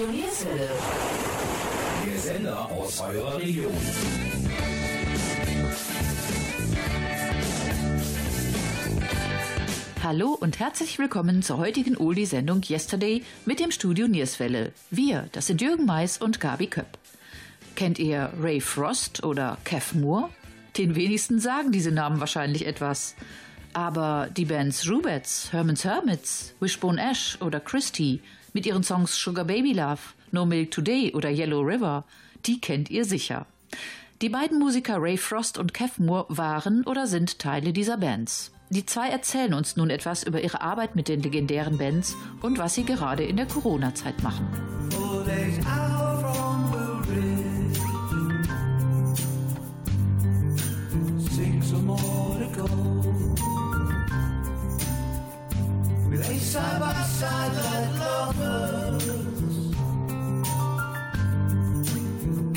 Studio Nierswelle. Der Sender aus eurer Region. Hallo und herzlich willkommen zur heutigen Oldie-Sendung Yesterday mit dem Studio Nierswelle. Wir, das sind Jürgen Mais und Gabi Köpp. Kennt ihr Ray Frost oder Kev Moore? Den wenigsten sagen diese Namen wahrscheinlich etwas. Aber die Bands Rubettes, Herman's Hermits, Wishbone Ash oder Christie mit ihren Songs Sugar Baby Love, No Milk Today oder Yellow River, die kennt ihr sicher. Die beiden Musiker Ray Frost und Kev Moore waren oder sind Teile dieser Bands. Die zwei erzählen uns nun etwas über ihre Arbeit mit den legendären Bands und was sie gerade in der Corona-Zeit machen. Side by side like lovers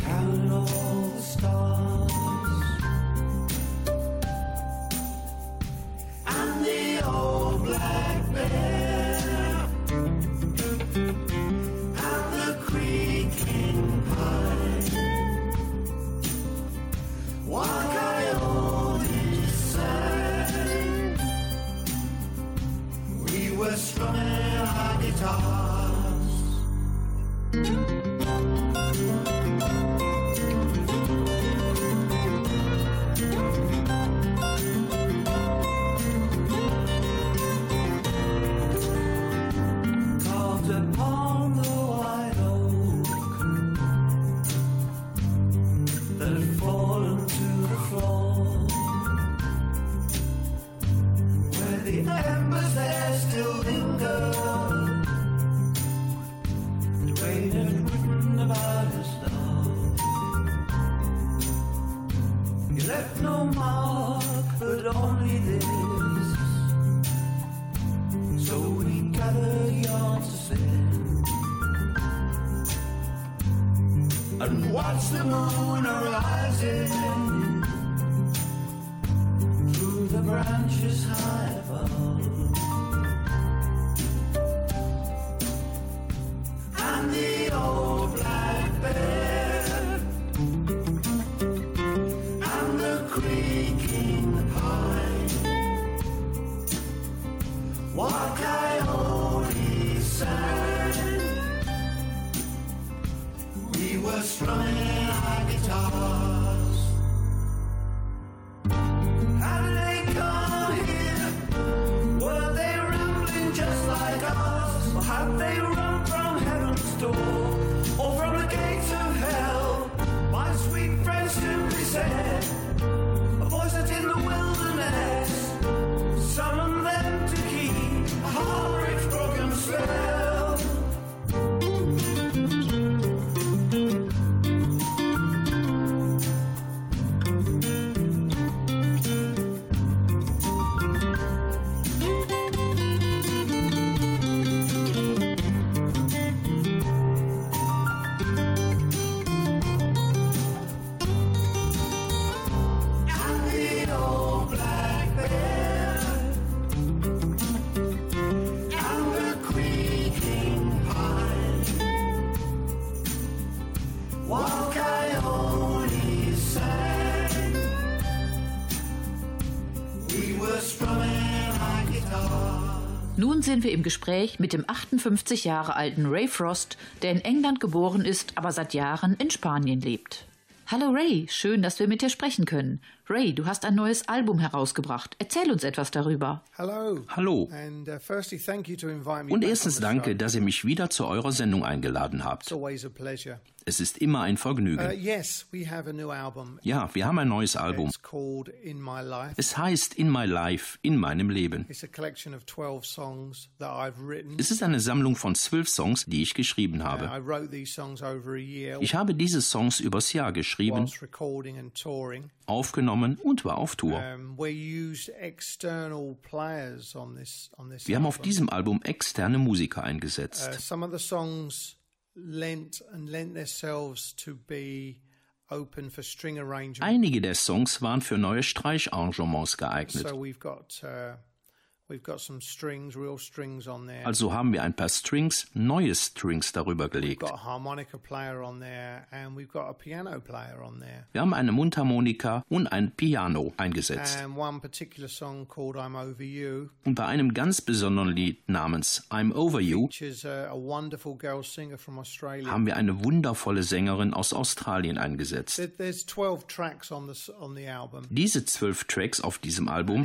Counting all the stars And the old black bear our sind wir im Gespräch mit dem 58 Jahre alten Ray Frost, der in England geboren ist, aber seit Jahren in Spanien lebt. Hallo Ray, schön, dass wir mit dir sprechen können. Ray, du hast ein neues Album herausgebracht. Erzähl uns etwas darüber. Hallo. Uh, Und erstens danke, dass ihr mich wieder zu eurer Sendung eingeladen habt. Es ist immer ein Uh, Vergnügen. yes, we have a new album. Ja, wir haben ein neues Album. Es heißt In My Life, in meinem Leben. It's a collection of 12 songs that I've written. Es ist eine Sammlung von zwölf Songs, die ich geschrieben Uh, habe. I wrote these songs over a year Ich habe diese Songs übers Jahr geschrieben, aufgenommen und war auf Tour. We used external players on this on this. Wir haben auf diesem Album externe Musiker Uh, eingesetzt. Some of the songs lent and lent themselves to be open for string arrangement. Einige der Songs waren für neue Streicharrangements geeignet. Also haben wir ein paar Strings, neue Strings darüber gelegt. got a harmonica player on there, and we've got a piano player on there. Wir haben eine Mundharmonika und ein Piano eingesetzt. Und bei einem ganz besonderen Lied namens I'm Over You haben wir eine wundervolle Sängerin aus Australien eingesetzt. There- There's 12 tracks on the, s- on the album. Diese zwölf Tracks auf diesem Album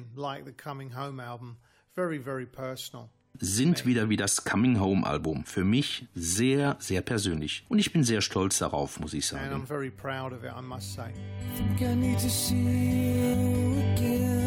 each one is, again, like the Coming Home album, very, very personal. sind wieder wie das Coming Home Album. Für mich sehr, sehr persönlich. Und ich bin sehr stolz darauf, muss ich And I'm sagen. very proud of it, I must say. think I need to see you again.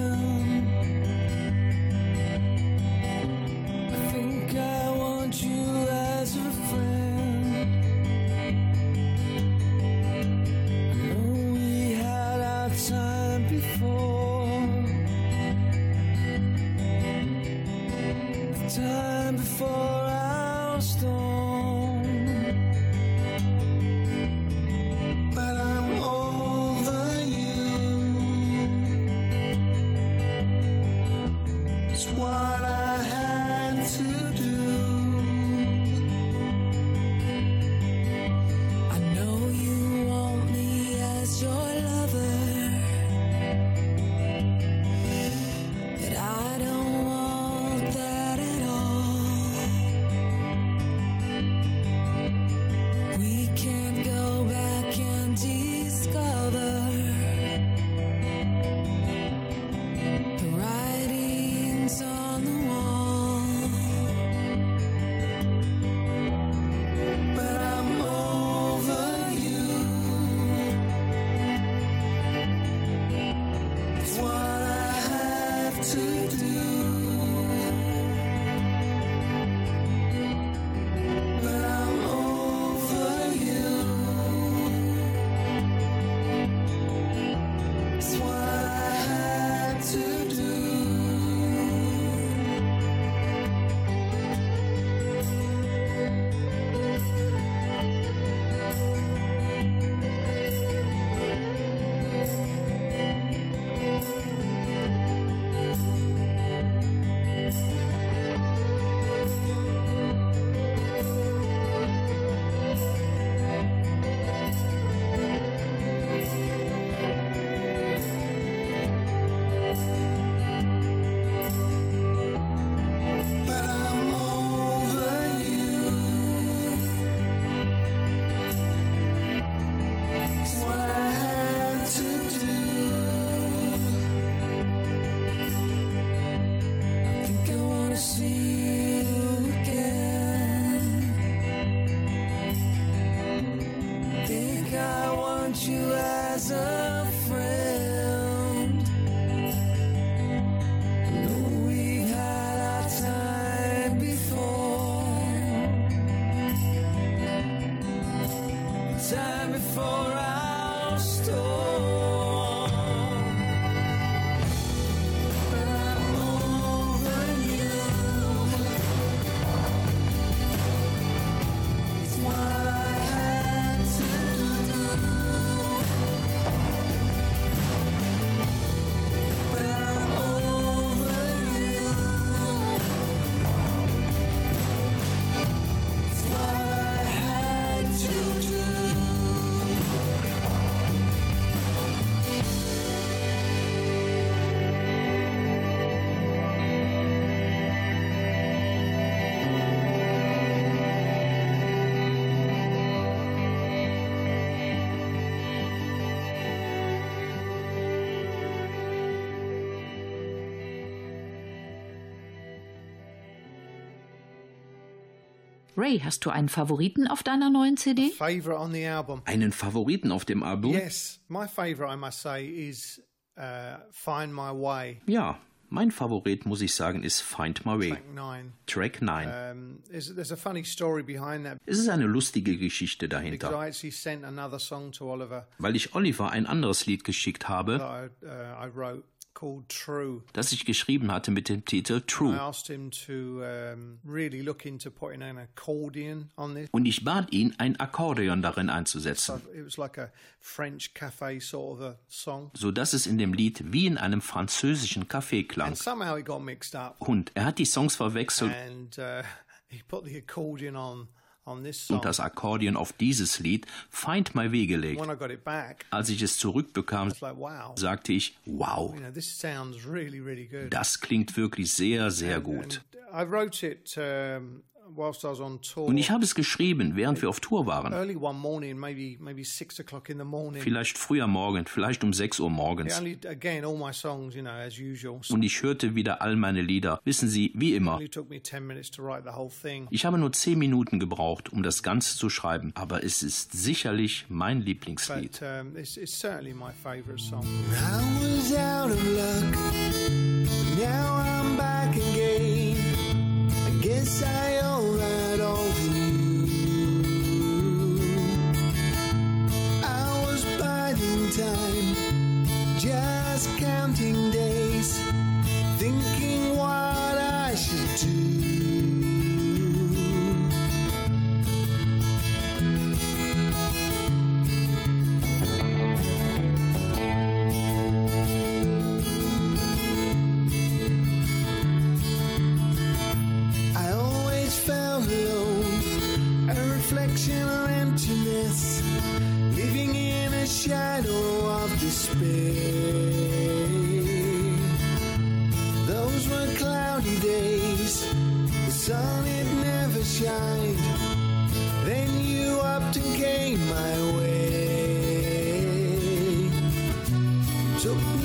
Time Ray, hast du einen Favoriten auf deiner neuen CD? Favorite on the album? Einen Favoriten auf dem Album? Yes, my favorite, I must say, is uh, Find My Way, Ja, mein Favorit, muss ich sagen, ist Find My Way, track nine. Track 9. Um, there's, there's a funny story behind that Es ist eine lustige Geschichte dahinter, weil ich Oliver ein anderes Lied geschickt habe, das ich geschrieben hatte mit dem Titel True. asked him to really look into putting an accordion on this. Und ich bat ihn, ein Akkordeon darin einzusetzen, It was like a French cafe sort of a song. so dass es in dem Lied wie in einem französischen Café klang. And somehow it got mixed up. Und er hat die Songs verwechselt And uh, he put the accordion on. Und das Akkordeon auf dieses Lied Find My Way gelegt. Als ich es zurückbekam, sagte ich, wow, das klingt wirklich sehr, sehr gut. I wrote it whilst I was on tour. Und ich habe es geschrieben, während wir auf Tour waren. Early one morning, maybe maybe six o'clock in the morning. Vielleicht früh am Morgen, vielleicht um 6 Uhr morgens. Only again, all my songs, you know, as usual. Und ich hörte wieder all meine Lieder. Wissen Sie, wie immer. It took me ten minutes to write the whole thing. Ich habe nur 10 Minuten gebraucht, um das Ganze zu schreiben. Aber es ist sicherlich mein Lieblingslied. But took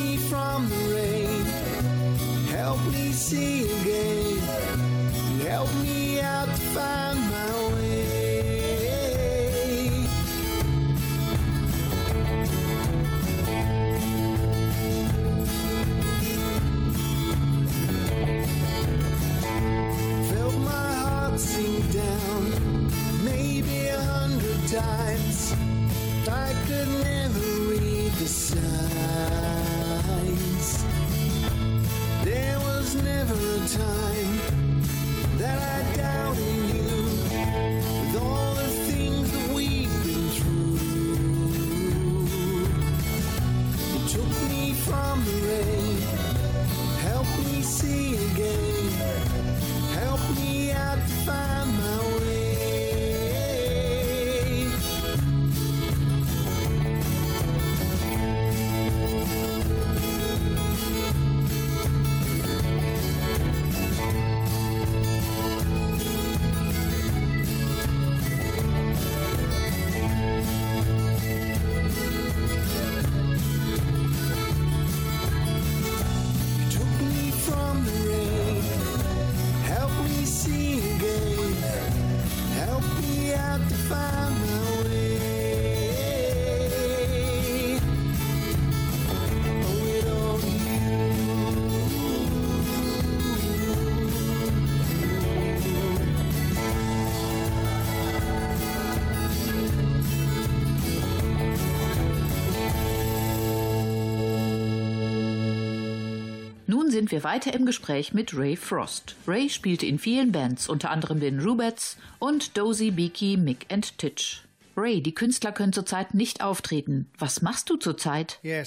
Nun sind wir weiter im Gespräch mit Ray Frost. Ray spielte in vielen Bands, unter anderem den Rubettes und Dozy, Beaky, Mick and Titch. Ray, die Künstler können zurzeit nicht auftreten. Was machst du zurzeit? Ja,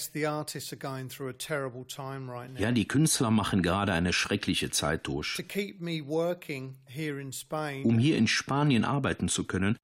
die Künstler machen gerade eine schreckliche Zeit durch. To keep me working here in Spain, Um hier in Spanien arbeiten zu können,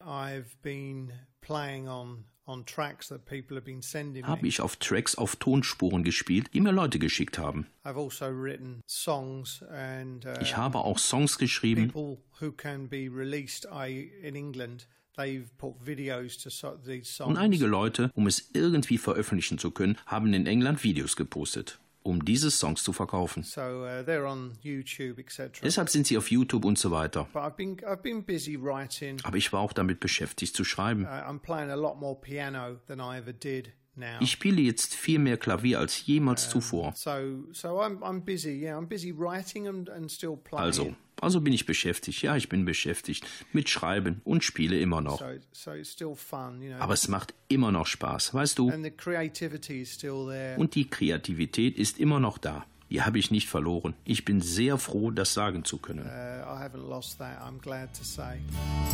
I've been playing on on tracks that people have been sending habe ich auf Tracks auf Tonspuren gespielt, die mir Leute geschickt haben. I've also written songs and uh, Ich habe auch Songs geschrieben people who can be released I, in England. They've put videos to so, these songs. und einige Leute, um es irgendwie veröffentlichen zu können, haben in England Videos gepostet, um diese Songs zu verkaufen. so uh, they're on YouTube, etc. Deshalb sind sie auf YouTube und so weiter. I've been I've been busy writing. Aber ich war auch damit beschäftigt zu schreiben. Uh, Ich spiele jetzt viel mehr Klavier als jemals zuvor. so so I'm I'm busy. Yeah, I'm busy writing and, and still playing. Also, also bin ich beschäftigt. Ja, ich bin beschäftigt mit Schreiben und spiele immer noch. So so it's still fun, you know. Aber es macht immer noch Spaß, weißt du? and the creativity is still there. Und die Kreativität ist immer noch da. Die habe ich nicht verloren. Ich bin sehr froh, das sagen zu können. Uh, I haven't lost that. I'm glad to say.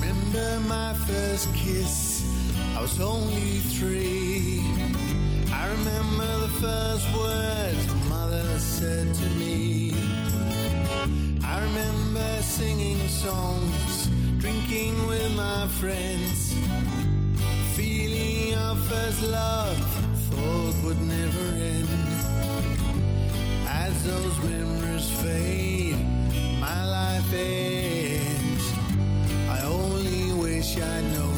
Remember my first kiss? I was only three. I remember the first words my mother said to me. I remember singing songs, drinking with my friends. Feeling our first love, thought would never end. As those memories fade, my life ends. I only wish I'd known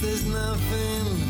there's nothing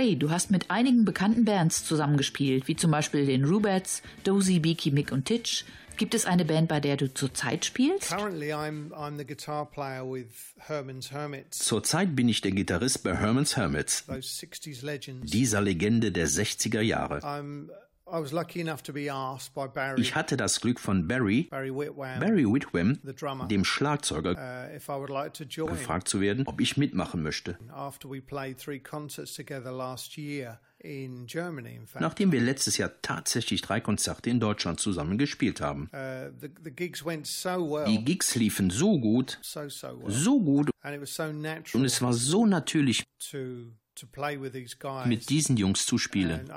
Ray, du hast mit einigen bekannten Bands zusammengespielt, wie zum Beispiel den Rubettes, Dozy, Beaky, Mick und Titch. Gibt es eine Band, bei der du zurzeit spielst? Currently, I'm I'm the guitar player with Herman's Hermits, Zurzeit bin ich der Gitarrist bei Herman's Hermits, those '60s legends. dieser Legende der 60er Jahre. I'm I was lucky enough to be asked by Barry Ich hatte das Glück von Barry, Barry Whitwam dem Schlagzeuger, uh, if I would like to join. gefragt zu werden, ob ich mitmachen möchte. After we played three concerts together last year in Germany, in fact. Nachdem wir letztes Jahr tatsächlich drei Konzerte in Deutschland zusammen gespielt haben. Uh, the, the gigs went so well, Die Gigs liefen so gut, so gut and it was so und es war so natürlich, to to play with these guys. mit diesen Jungs zu spielen.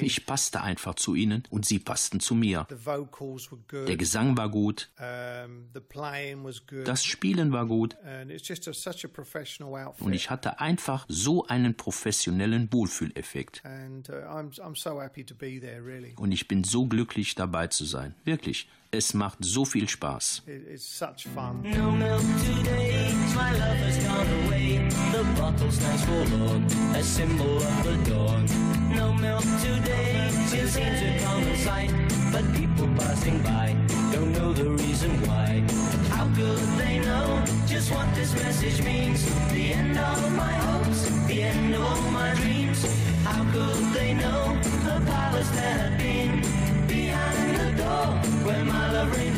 Ich passte einfach zu ihnen und sie passten zu mir. the vocals were good, Der Gesang war gut, the playing was good, das Spielen war gut and it's just a, such a professional outfit. und ich hatte einfach so einen professionellen Wohlfühleffekt. and uh, I'm I'm so happy to be there. Really, Und ich bin so glücklich dabei zu sein. Wirklich, es macht so viel Spaß. it, it's such fun. No milk today, my love has gone away. The bottle stands forlorn, a symbol of the dawn. No milk today, it seems a common sight. But people passing by don't know the reason why. How could they know just what this message means? The end of my hopes, the end of all my dreams. How could they know the palace there had been? Door, where my love reigned.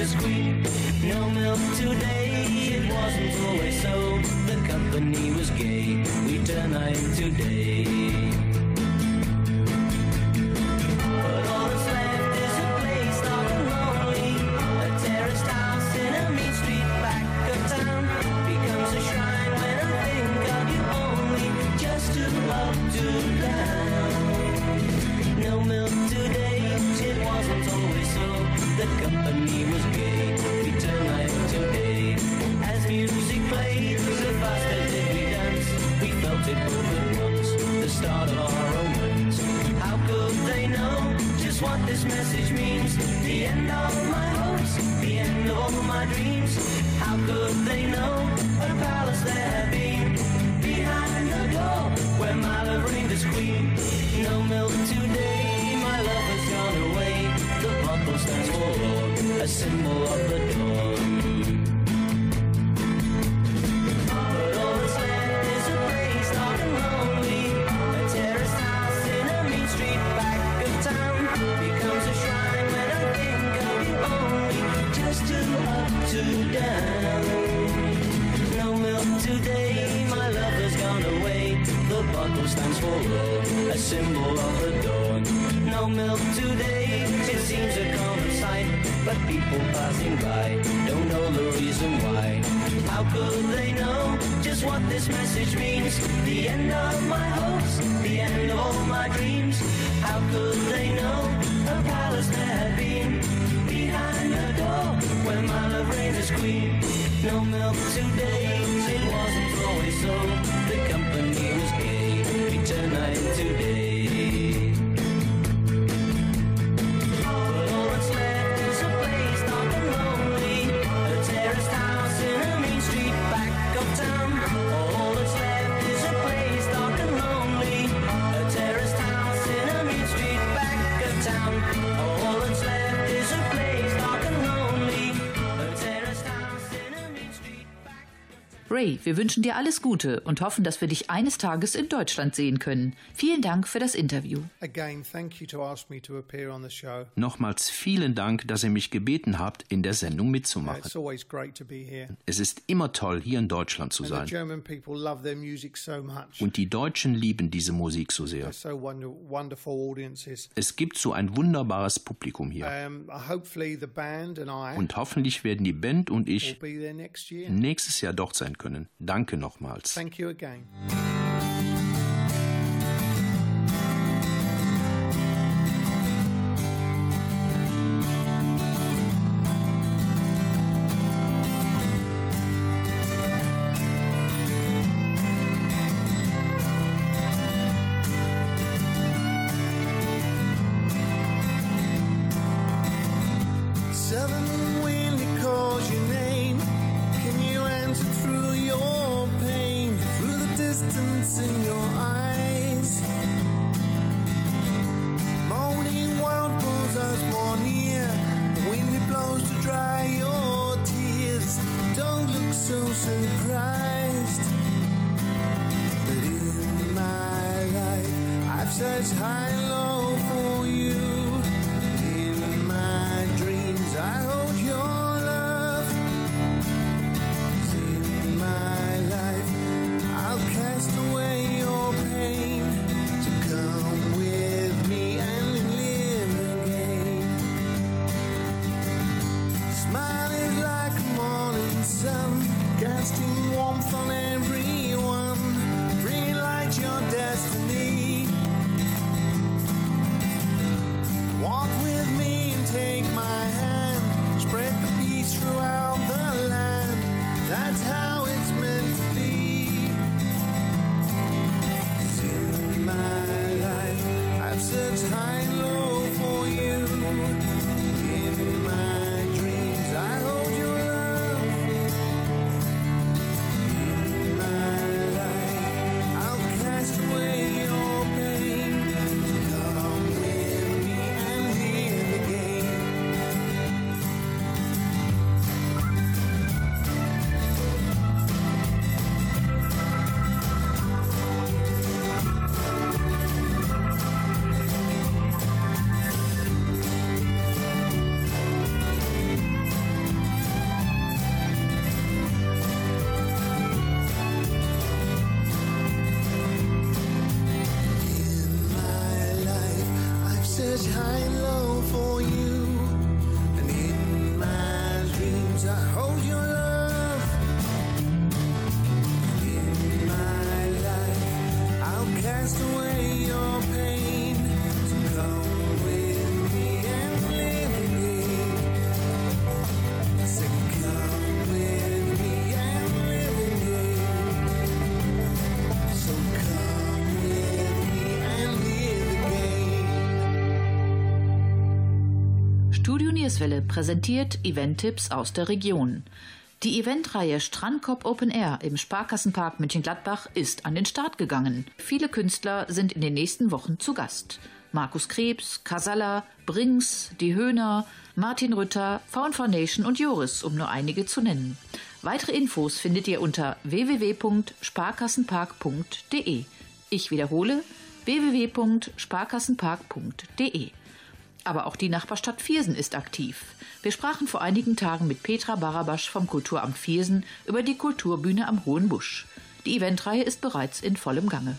No milk today, it wasn't always so. The company was gay, we turned night. But all that's left is a place dark and lonely. A house in a mean street back of town becomes a shrine when I think of you only. Just down. No milk company was gay. We turned night to day. As music played, so fast did we dance. We felt it both at once, the start of our romance. How could they know just what this message means? The end of my hopes, the end of all my dreams. How could they know a palace there had been behind the door where my love reigned as queen? No milk today, a symbol of the dawn. Just what this message means? Ray, wir wünschen dir alles Gute und hoffen, dass wir dich eines Tages in Deutschland sehen können. Vielen Dank für das Interview. Again. Nochmals vielen Dank, dass ihr mich gebeten habt, in der Sendung mitzumachen. Es ist immer toll, hier in Deutschland zu sein. Und die Deutschen lieben diese Musik so sehr. Es gibt so ein wunderbares Publikum hier. Und hoffentlich werden die Band und ich nächstes Jahr dort sein können. Danke nochmals. Thank you again. Nierswelle präsentiert Event-Tipps aus der Region. Die Eventreihe Strandkorb Open Air im Sparkassenpark München-Gladbach ist an den Start gegangen. Viele Künstler sind in den nächsten Wochen zu Gast. Markus Krebs, Casalla, Brings, Die Höhner, Martin Rütter, VV Nation und Joris, um nur einige zu nennen. Weitere Infos findet ihr unter www.sparkassenpark.de. Ich wiederhole www.sparkassenpark.de. Aber auch die Nachbarstadt Viersen ist aktiv. Wir sprachen vor einigen Tagen mit Petra Barabasch vom Kulturamt Viersen über die Kulturbühne am Hohen Busch. Die Eventreihe ist bereits in vollem Gange.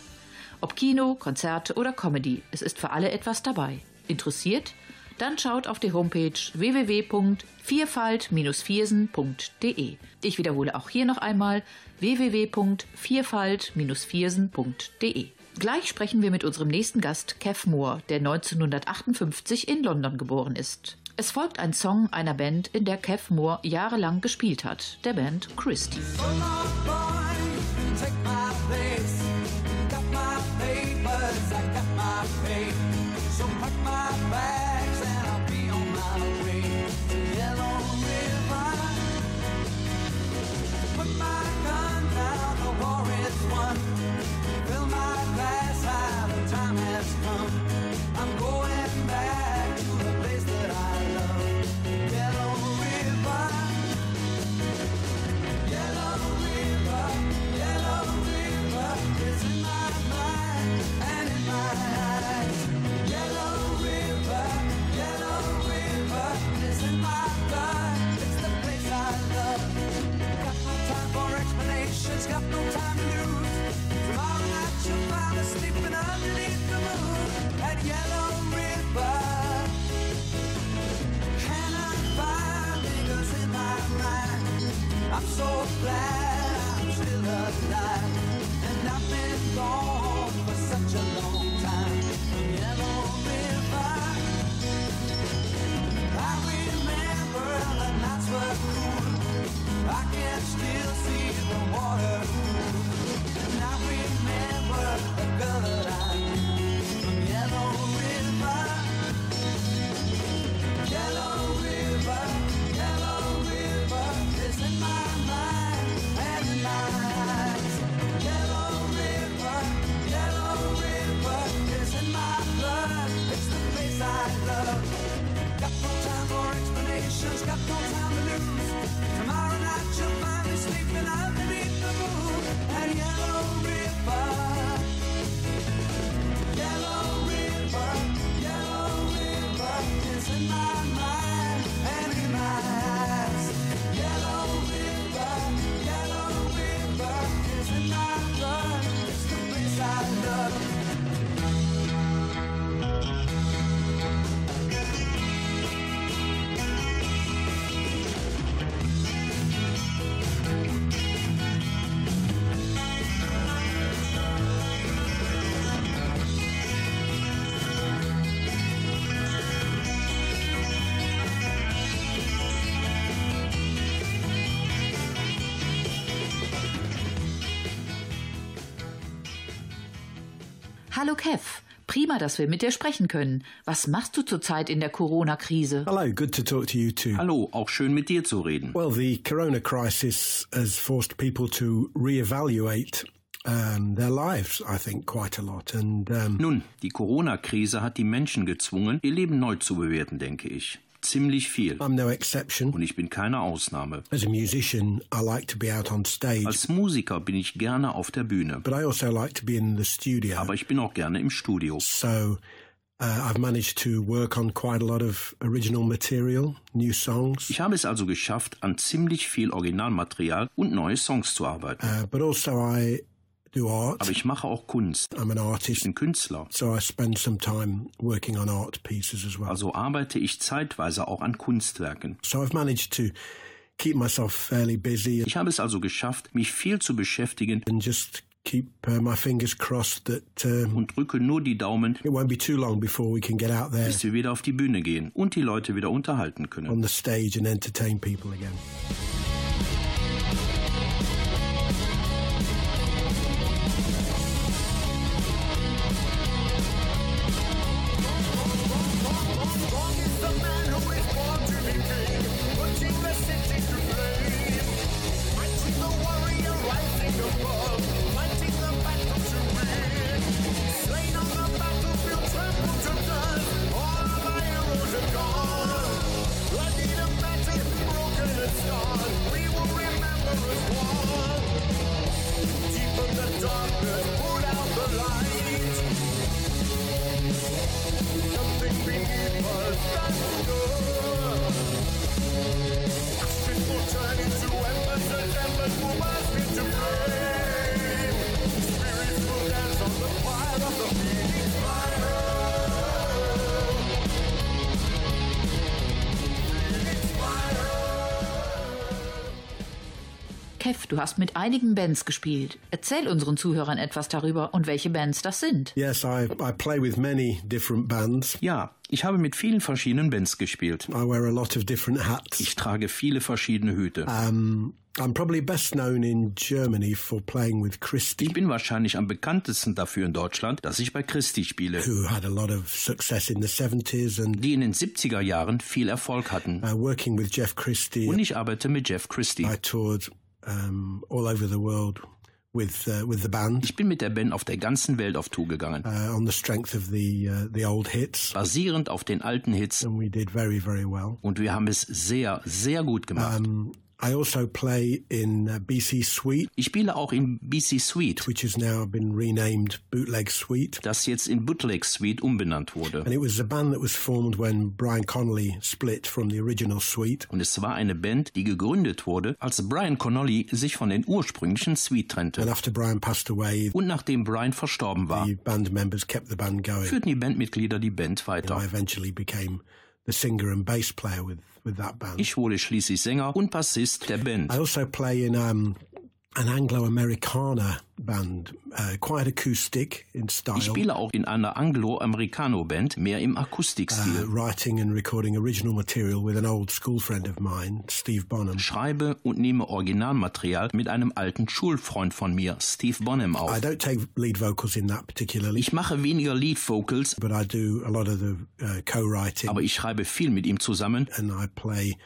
Ob Kino, Konzerte oder Comedy, es ist für alle etwas dabei. Interessiert? Dann schaut auf die Homepage www.vierfalt-viersen.de. Ich wiederhole auch hier noch einmal www.vierfalt-viersen.de. Gleich sprechen wir mit unserem nächsten Gast, Kev Moore, der 1958 in London geboren ist. Es folgt ein Song einer Band, in der Kev Moore jahrelang gespielt hat, der Band Christie. So glad Hallo Kev, prima, dass wir mit dir sprechen können. Was machst du zurzeit in der Corona-Krise? Hello, good to talk to you too. Hallo, auch schön mit dir zu reden. Well, the corona crisis has forced people to reevaluate um, their lives, I think, quite a lot. And um, Nun, die Corona-Krise hat die Menschen gezwungen, ihr Leben neu zu bewerten, denke ich. Ziemlich viel. I'm no exception. Und ich bin keine Ausnahme. As a musician, I like to be out on stage, Als Musiker bin ich gerne auf der Bühne. but I also like to be in the studio. Aber ich bin auch gerne im Studio. So uh, I've managed to work on quite a lot of original material, new songs, Ich habe es also geschafft, an ziemlich viel Originalmaterial und neue Songs zu arbeiten. uh, but also I do art. Aber ich mache auch Kunst. I'm an Ich artist, bin Künstler. so I spend some time working on art pieces as well. Also arbeite ich zeitweise auch an Kunstwerken. So I've managed to keep myself fairly busy Ich habe es also geschafft, mich viel zu beschäftigen and just keep uh, my fingers crossed that um, und drücke nur die Daumen, it won't be too long before we can get out there bis wir wieder auf die Bühne gehen und die Leute wieder unterhalten können. on the stage and entertain people again. darkness, put out the light. Something beneath us that's good. Ashes will turn into embers, and embers will burst into flame. Kev, du hast mit einigen Bands gespielt. Erzähl unseren Zuhörern etwas darüber und welche Bands das sind. Yes, I, I play with many different bands. Ja, ich habe mit vielen verschiedenen Bands gespielt. I wear a lot of different hats. Ich trage viele verschiedene Hüte. Um, I'm probably best known in Germany for playing with Christy, Ich bin wahrscheinlich am bekanntesten dafür in Deutschland, dass ich bei Christi spiele, who had a lot of success in the 70s, and die in den 70er Jahren viel Erfolg hatten. uh, working with Jeff Christie. Und ich arbeite mit Jeff Christie. I toured um, all over the world with uh, with the band Ich bin mit der Band auf der ganzen Welt auf Tour gegangen, uh, on the strength of the uh, the old hits, basierend auf den alten Hits. and we did very very well. Und wir haben es sehr, sehr gut gemacht. Um, I also play in uh, BC Suite, Ich spiele auch in BC Suite, which has now been renamed Bootleg Suite. das jetzt in Bootleg Suite umbenannt wurde. And it was a band that was formed when Brian Connolly split from the original Suite. Und es war eine Band, die gegründet wurde, als Brian Connolly sich von den ursprünglichen Suite And trennte. after Brian passed away, Und nachdem Brian verstorben war, the band members kept the band going. führten die Bandmitglieder die Band I weiter. eventually became the singer and bass player with, with that band. Ich wurde schließlich Sänger und Bassist der Band. I also play in um, an Anglo-Americana band, uh, quite acoustic in style, Ich spiele auch in einer Anglo-Americano-Band, mehr im uh, Akustikstil. writing and recording original material with an old school friend of mine, Steve Bonham. Schreibe und nehme Originalmaterial mit einem alten Schulfreund von mir, Steve Bonham, I auf. don't take lead vocals in that particularly, Ich mache weniger Lead Vocals, but I do a lot of the uh, co-writing, aber ich schreibe viel mit ihm zusammen and I play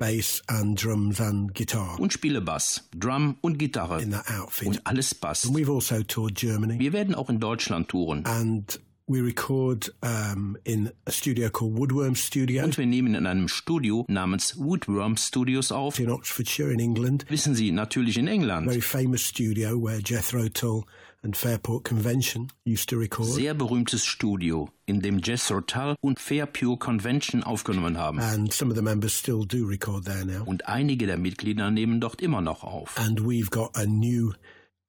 bass and drums and guitar und spiele Bass, Drum und Gitarre in that outfit. und alles passt. And we've also toured Germany. Wir werden auch in Deutschland touren. and we record um, in a studio called Woodworm Studio Und wir nehmen in einem Studio namens Woodworm Studios auf. in Oxfordshire in England. Wissen Sie, natürlich in England. Very famous studio where Jethro Tull and Fairport Convention used to record. Sehr berühmtes Studio, in dem Jethro Tull und Fairpure Convention aufgenommen haben. And some of the members still do record there now. Und einige der Mitglieder nehmen dort immer noch auf. And we've got a new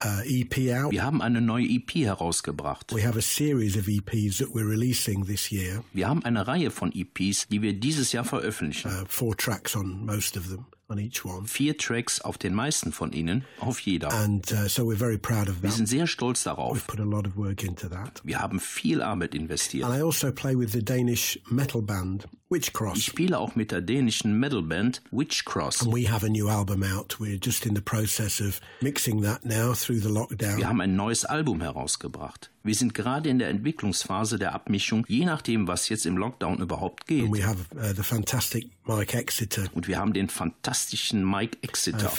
uh, EP out. Wir haben eine neue EP herausgebracht. We have a series of EPs that we're releasing this year, Wir haben eine Reihe von EPs, die wir dieses Jahr veröffentlichen. uh, four tracks on most of them, on each one. Vier Tracks auf den meisten von ihnen, auf jeder. And uh, so we're very proud of Wir that. sind sehr stolz We've darauf. put a lot of work into that. Wir haben viel Arbeit investiert. And I also play with the Danish metal band Witchcross. Ich spiele auch mit der dänischen Metalband Witchcross. And we have a new album out. We're just in the process of mixing that now through the lockdown. Wir haben ein neues Album herausgebracht. Wir sind gerade in der Entwicklungsphase der Abmischung, je nachdem, was jetzt im Lockdown überhaupt geht. Uh, the fantastic Mike Exeter Und wir haben den fantastischen Mike Exeter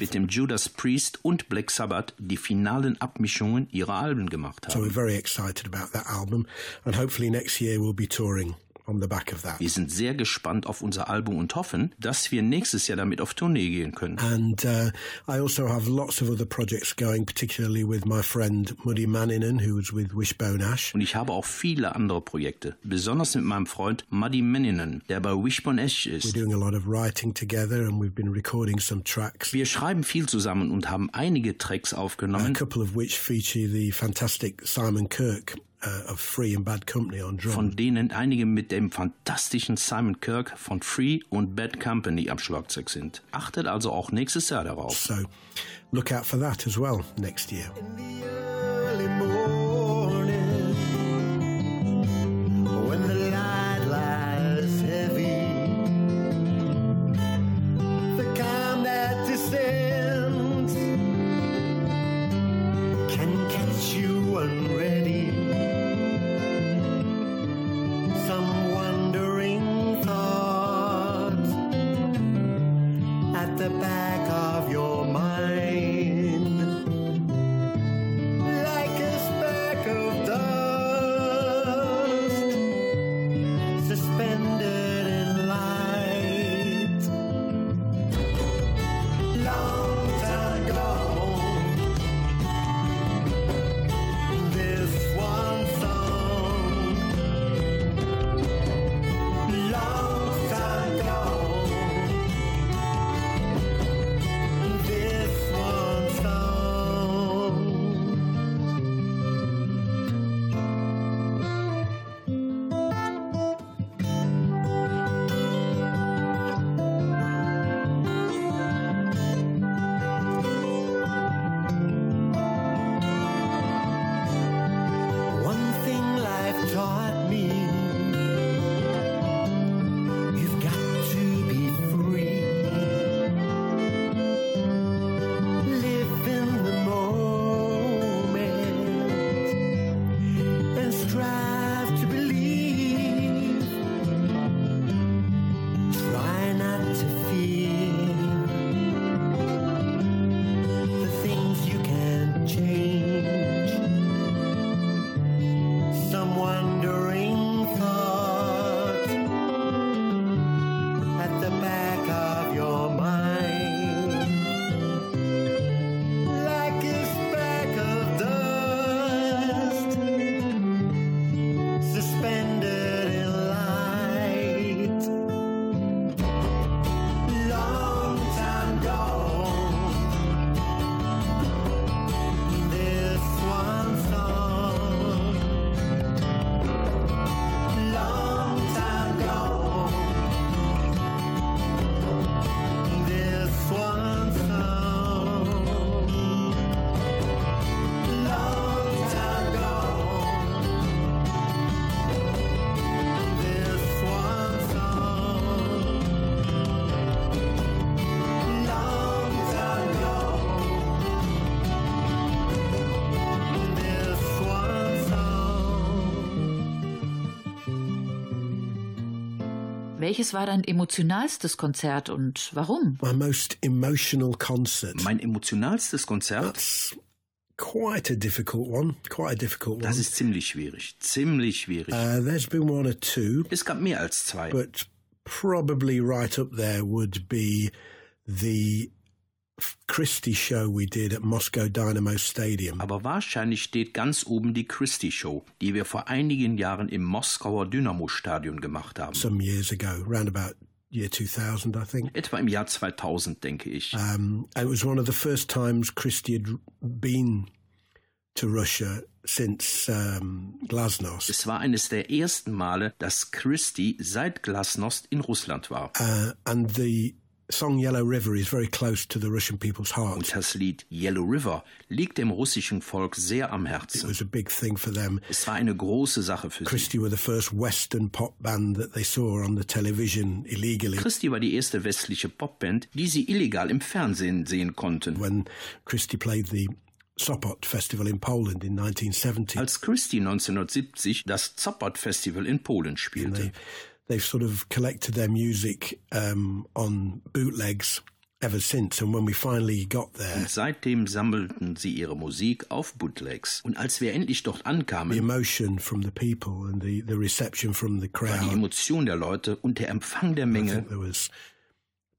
mit dem Judas Priest und Black Sabbath die finalen Abmischungen ihrer Alben gemacht So haben. we're very excited about that album. And hopefully next year we'll be touring Wir sind sehr gespannt auf unser Album und hoffen, dass wir nächstes Jahr damit auf Tournee gehen können. And uh, I also have lots of other projects going, particularly with my friend Muddy Maninen, who was with Wishbone Ash. Und ich habe auch viele andere Projekte, besonders mit meinem Freund Muddy Meninen, der bei Wishbone Ash We're ist. doing a lot of writing together and we've been recording some tracks. Wir schreiben viel zusammen und haben einige Tracks A aufgenommen, couple of which feature the fantastic Simon Kirk of Free and Bad Company on drum. von denen einige mit dem fantastischen Simon Kirk von Free und Bad Company am Schlagzeug sind. Achtet also auch nächstes Jahr darauf. So look out for that as well next year. early morning when the Welches war dein emotionalstes Konzert und warum? My most emotional concert. Mein emotionalstes Konzert, That's quite a difficult one. Quite a difficult one. das ist ziemlich schwierig. Ziemlich schwierig. Uh, there's been one or two, Es gab mehr als zwei. but probably right up there would be the Christie show we did at Moscow Dynamo Stadium. Aber wahrscheinlich steht ganz oben die Christie Show, die wir vor einigen Jahren im Moskauer Dynamo-Stadion gemacht haben. some years ago, round about year 2000, I think. Etwa im Jahr 2000, denke ich. Um, it was one of the first times Christie had been to Russia since um, Glasnost. Es war eines der ersten Male, dass Christie seit Glasnost in Russland war. Uh, and the song Yellow River is very close to the Russian people's hearts. Und das Lied Yellow River liegt dem russischen Volk sehr am It Herzen. was a big thing for them. Es war eine große Sache für sie. Christie were the first Western pop band that they saw on the television illegally. Christie war die erste westliche Popband, die sie illegal im Fernsehen sehen konnten. When Christie played the Sopot Festival in Poland in 1970, Als Christie 1970 das Zoppot Festival in Polen spielte. They, they've sort of collected their music um, on bootlegs ever since. And when we finally got there, Und seitdem sammelten sie ihre Musik auf Bootlegs. Und als wir endlich dort the ankamen, emotion from the people and the, the reception from the war die crowd, Emotion der Leute und der Empfang der Menge. think there was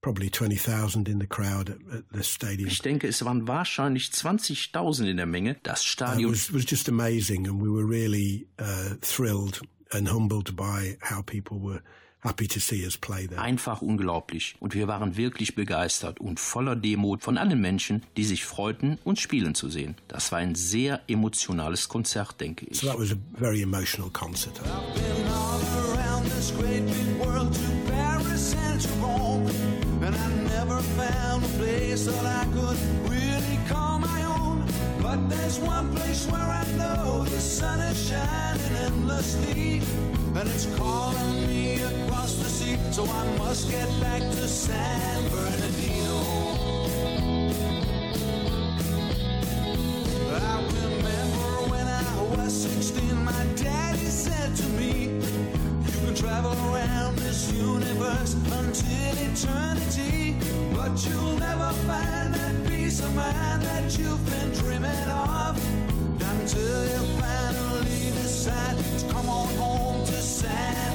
probably 20,000 in the crowd at, the stadium. Ich denke, es waren wahrscheinlich 20.000 in der Menge. Das It Stadion was, was just amazing, and we were really uh, thrilled and humbled by how people were happy to see us play there. einfach unglaublich. Und wir waren wirklich begeistert und voller Demut von allen Menschen, die sich freuten, uns spielen zu sehen. Das war ein sehr emotionales Konzert, denke ich. So that was a very emotional concert. been all around this great big world to Paris and to Rome. And I never found a place that I could really call my. But there's one place where I know the sun is shining endlessly. And it's calling me across the sea. So I must get back to San Bernardino. I remember when I was 16, my daddy said to me, travel around this universe until eternity, but you'll never find that peace of mind that you've been dreaming of. Until you finally decide to come on home to San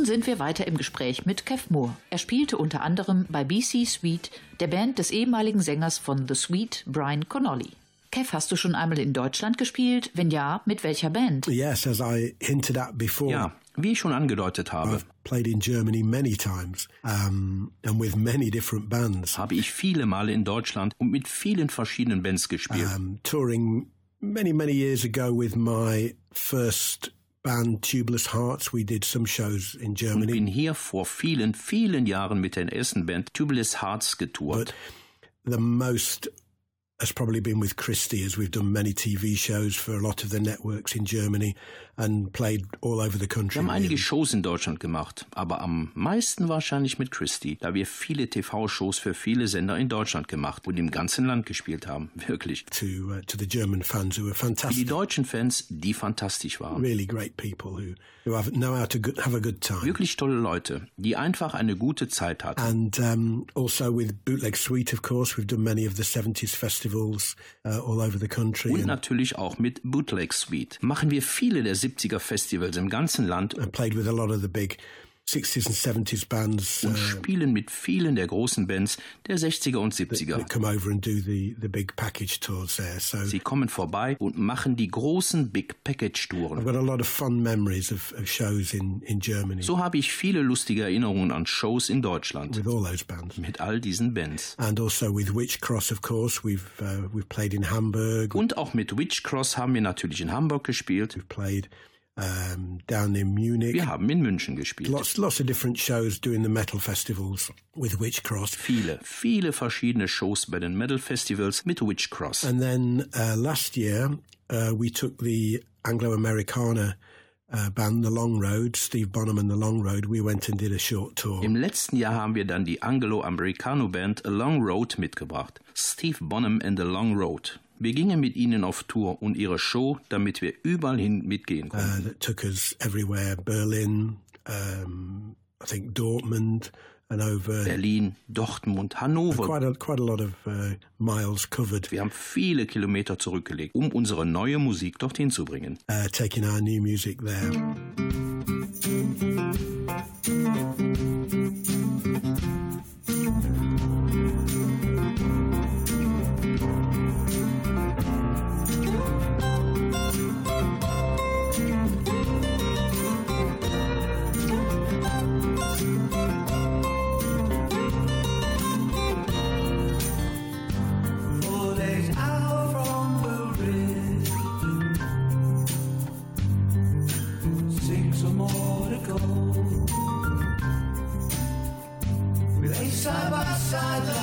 Nun sind wir weiter im Gespräch mit Kev Moore. Er spielte unter anderem bei BC Sweet, der Band des ehemaligen Sängers von The Sweet, Brian Connolly. Kev, hast du schon einmal in Deutschland gespielt? Wenn ja, mit welcher Band? Yes, as I hinted at before. Ja, wie ich schon angedeutet habe, I've played in Germany many times um, and with many different bands, habe ich viele Male in Deutschland und mit vielen verschiedenen Bands gespielt. um, touring many, many years ago with my first band, Tubeless Hearts. We did some shows in Germany. und bin hier vor vielen, vielen Jahren mit der ersten Band Tubeless Hearts getourt. But the most has probably been with Christie, as we've done many TV shows for a lot of the networks in Germany and played all over the country. Wir haben einige. Shows in Deutschland gemacht, aber am meisten wahrscheinlich mit Christie, da wir viele TV-Shows für viele Sender in Deutschland gemacht und im ganzen Land gespielt haben. Wirklich. to uh, to the German fans who were Für die fantastic, deutschen Fans, die fantastisch waren. really great people who who have, know how to have a good time. Wirklich tolle Leute, die einfach eine gute Zeit hatten. And um, also with Bootleg Suite, of course, we've done many of the 70s festivals uh, all over the country Und natürlich auch mit Bootleg Suite. Machen wir viele der 70er Festivals im ganzen Land and played with a lot of the big 60s and 70s bands und spielen mit vielen der großen Bands der 60er und 70er. that come over and do the, the big package tours there. So Sie kommen vorbei und machen die großen Big Package I've Touren. got a lot of fun memories of, of shows in, in Germany So habe ich viele lustige Erinnerungen an Shows in Deutschland with all those bands. mit all diesen Bands. And with Witch Cross, of course, we've we've played in Hamburg, Und auch mit Witch Cross haben wir natürlich in Hamburg gespielt. Um, down in Munich. Wir haben in München gespielt. Lots, lots of different shows doing the metal festivals with Witch Cross. Viele, viele verschiedene Shows bei den Metal Festivals mit Witch Cross. And then uh, last year, uh, we took the Anglo Americana uh, band, The Long Road, Steve Bonham and The Long Road. We went and did a short tour. Im letzten Jahr haben wir dann die Anglo-Americano-Band A Long Road mitgebracht. Steve Bonham and The Long Road. Wir gingen mit ihnen auf Tour und ihre Show, damit wir überall hin mitgehen konnten. uh, that took us everywhere Berlin, um, I think Dortmund, and over Berlin, Dortmund, Hannover. quite, a, quite a lot of uh, miles covered, Wir haben viele Kilometer zurückgelegt, um unsere neue Musik dorthin zu bringen. uh, taking our new music there. Side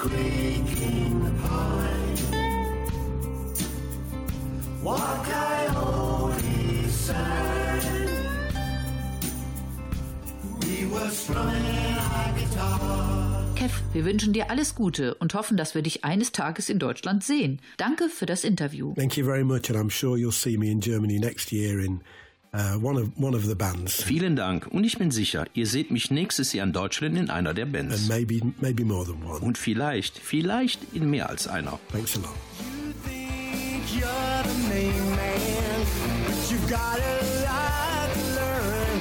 creaking pine. What coyote sang? We were strumming our guitar. Kev, wir wünschen dir alles Gute und hoffen, dass wir dich eines Tages in Deutschland sehen. Danke für das Interview. Thank you very much, and I'm sure you'll see me in Germany next year in uh, one of one of the bands, Vielen Dank und ich bin sicher, ihr seht mich nächstes Jahr in Deutschland in einer der and Bands. maybe maybe more than one. Und vielleicht, vielleicht in mehr als einer. Thanks a lot. think you're the main man, but you've got a lot to learn.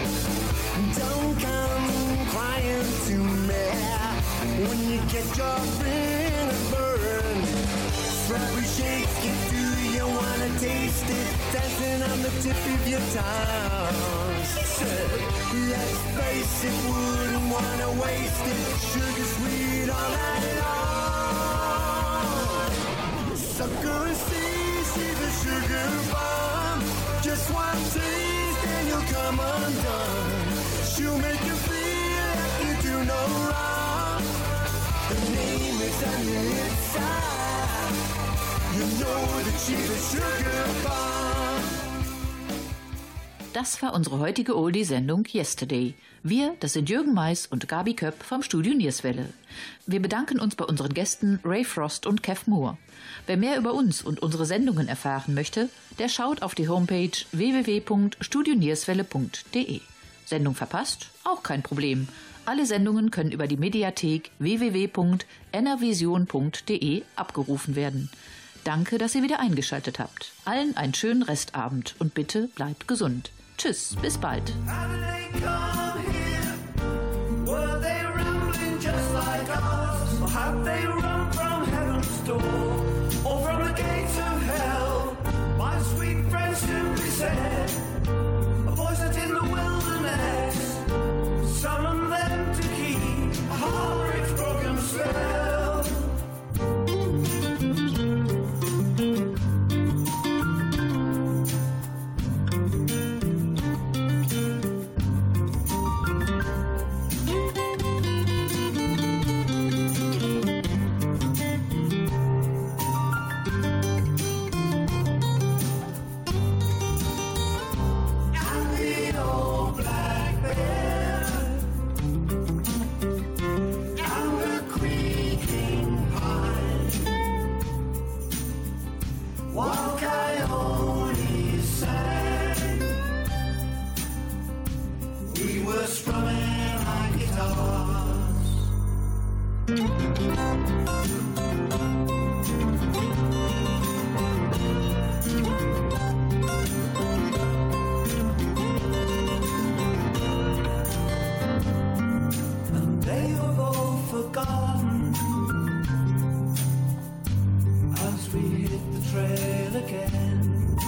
Don't come crying to me when you get your on the tip of your tongue. Let's face it, wouldn't wanna waste it. Sugar sweet all night long. Sucker and see, see the sugar bomb. Just one taste and you'll come undone. She'll make you feel like you do no wrong. The name is on your inside. Ah. You know that she's a sugar bomb. Das war unsere heutige Oldie-Sendung Yesterday. Wir, das sind Jürgen Mais und Gabi Köpp vom Studio Nierswelle. Wir bedanken uns bei unseren Gästen Ray Frost und Kev Moore. Wer mehr über uns und unsere Sendungen erfahren möchte, der schaut auf die Homepage www.studionierswelle.de. Sendung verpasst? Auch kein Problem. Alle Sendungen können über die Mediathek www.enervision.de abgerufen werden. Danke, dass ihr wieder eingeschaltet habt. Allen einen schönen Restabend und bitte bleibt gesund. Tschüss, bis bald. Have they run from heaven's door? Hit the trail again.